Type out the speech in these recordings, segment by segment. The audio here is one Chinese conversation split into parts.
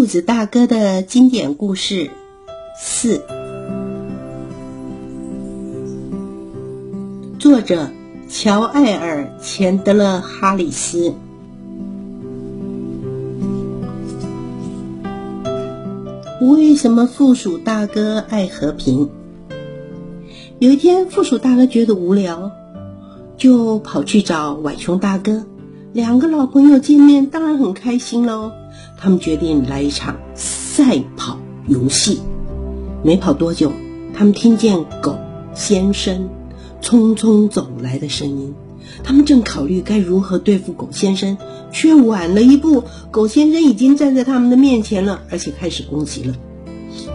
兔子大哥的经典故事四，作者乔艾尔·钱德勒·哈里斯。为什么附属大哥爱和平？有一天，附属大哥觉得无聊，就跑去找浣熊大哥。两个老朋友见面，当然很开心喽。他们决定来一场赛跑游戏。没跑多久，他们听见狗先生匆匆走来的声音。他们正考虑该如何对付狗先生，却晚了一步。狗先生已经站在他们的面前了，而且开始攻击了。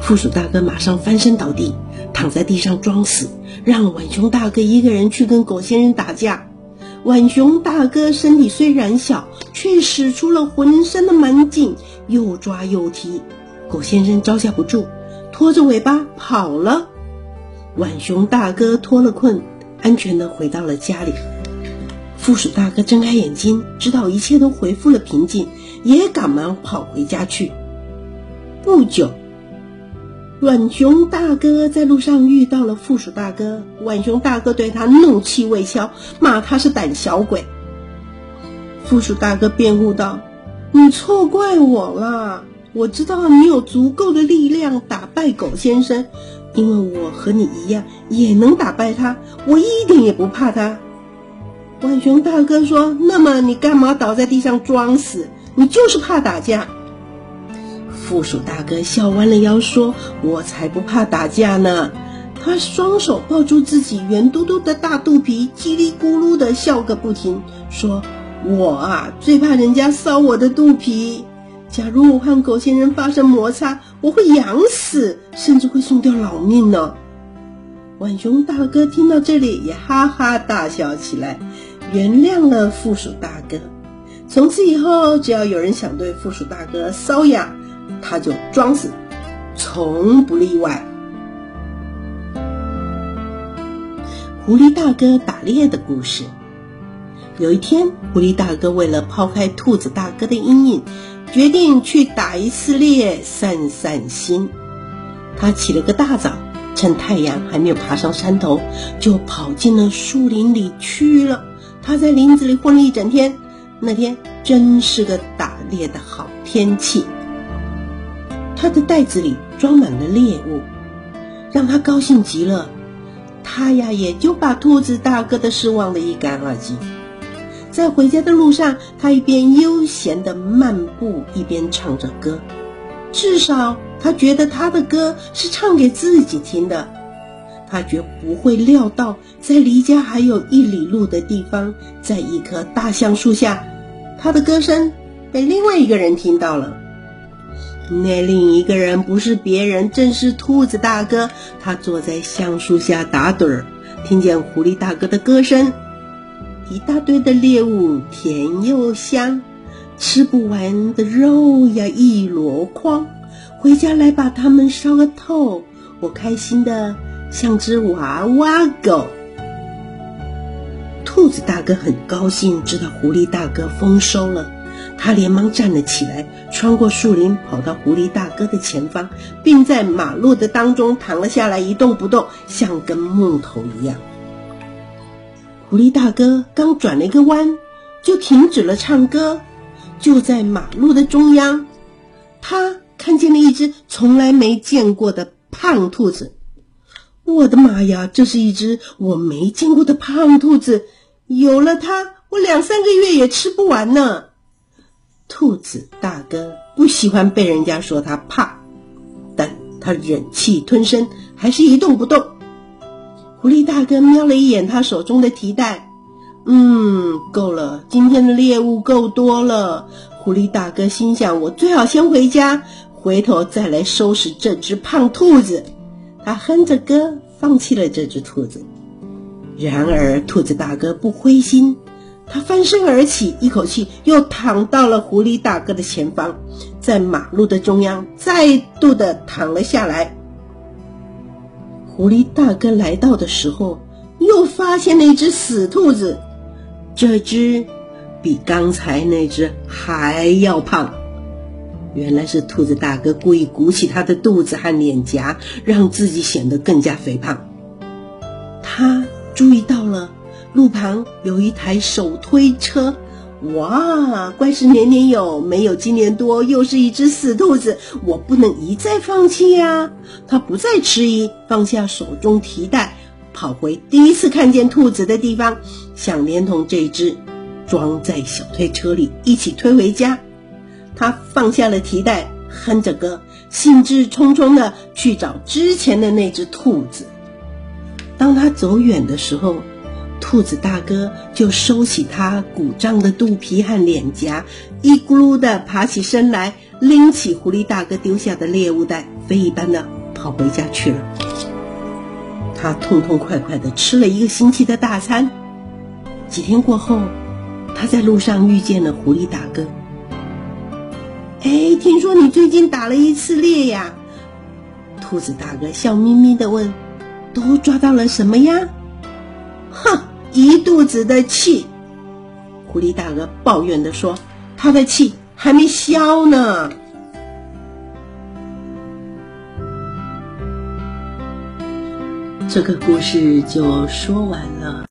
负鼠大哥马上翻身倒地，躺在地上装死，让浣熊大哥一个人去跟狗先生打架。浣熊大哥身体虽然小，却使出了浑身的蛮劲，又抓又踢。狗先生招架不住，拖着尾巴跑了。浣熊大哥脱了困，安全的回到了家里。负鼠大哥睁开眼睛，知道一切都恢复了平静，也赶忙跑回家去。不久。浣熊大哥在路上遇到了负鼠大哥，浣熊大哥对他怒气未消，骂他是胆小鬼。附属大哥辩护道：“你错怪我了，我知道你有足够的力量打败狗先生，因为我和你一样也能打败他，我一点也不怕他。”浣熊大哥说：“那么你干嘛倒在地上装死？你就是怕打架。”附属大哥笑弯了腰说：“我才不怕打架呢！”他双手抱住自己圆嘟嘟的大肚皮，叽里咕噜的笑个不停，说：“我啊，最怕人家搔我的肚皮。假如我和狗先生发生摩擦，我会痒死，甚至会送掉老命呢。”浣熊大哥听到这里也哈哈大笑起来，原谅了负鼠大哥。从此以后，只要有人想对负鼠大哥搔痒，他就装死，从不例外。狐狸大哥打猎的故事。有一天，狐狸大哥为了抛开兔子大哥的阴影，决定去打一次猎，散散心。他起了个大早，趁太阳还没有爬上山头，就跑进了树林里去了。他在林子里混了一整天。那天真是个打猎的好天气。他的袋子里装满了猎物，让他高兴极了。他呀，也就把兔子大哥的事忘得一干二净。在回家的路上，他一边悠闲地漫步，一边唱着歌。至少他觉得他的歌是唱给自己听的。他绝不会料到，在离家还有一里路的地方，在一棵大橡树下，他的歌声被另外一个人听到了。那另一个人不是别人，正是兔子大哥。他坐在橡树下打盹儿，听见狐狸大哥的歌声。一大堆的猎物，甜又香，吃不完的肉呀，一箩筐。回家来把它们烧个透，我开心的像只娃娃狗。兔子大哥很高兴，知道狐狸大哥丰收了。他连忙站了起来，穿过树林，跑到狐狸大哥的前方，并在马路的当中躺了下来，一动不动，像根木头一样。狐狸大哥刚转了一个弯，就停止了唱歌。就在马路的中央，他看见了一只从来没见过的胖兔子。我的妈呀，这是一只我没见过的胖兔子！有了它，我两三个月也吃不完呢。兔子大哥不喜欢被人家说他胖，但他忍气吞声，还是一动不动。狐狸大哥瞄了一眼他手中的提袋，嗯，够了，今天的猎物够多了。狐狸大哥心想：我最好先回家，回头再来收拾这只胖兔子。他哼着歌，放弃了这只兔子。然而，兔子大哥不灰心。他翻身而起，一口气又躺到了狐狸大哥的前方，在马路的中央再度的躺了下来。狐狸大哥来到的时候，又发现了一只死兔子，这只比刚才那只还要胖。原来是兔子大哥故意鼓起他的肚子和脸颊，让自己显得更加肥胖。他注意到了路旁有一台手推车，哇，怪事年年有，没有今年多，又是一只死兔子，我不能一再放弃呀！他不再迟疑，放下手中提袋，跑回第一次看见兔子的地方，想连同这只装在小推车里一起推回家。他放下了提袋，哼着歌，兴致冲冲的去找之前的那只兔子。当他走远的时候，兔子大哥就收起他鼓胀的肚皮和脸颊，一咕噜的爬起身来，拎起狐狸大哥丢下的猎物袋，飞一般的跑回家去了。他痛痛快快的吃了一个星期的大餐。几天过后，他在路上遇见了狐狸大哥。哎，听说你最近打了一次猎呀？兔子大哥笑眯眯的问：“都抓到了什么呀？”一肚子的气。狐狸大哥抱怨地说：“他的气还没消呢。”这个故事就说完了。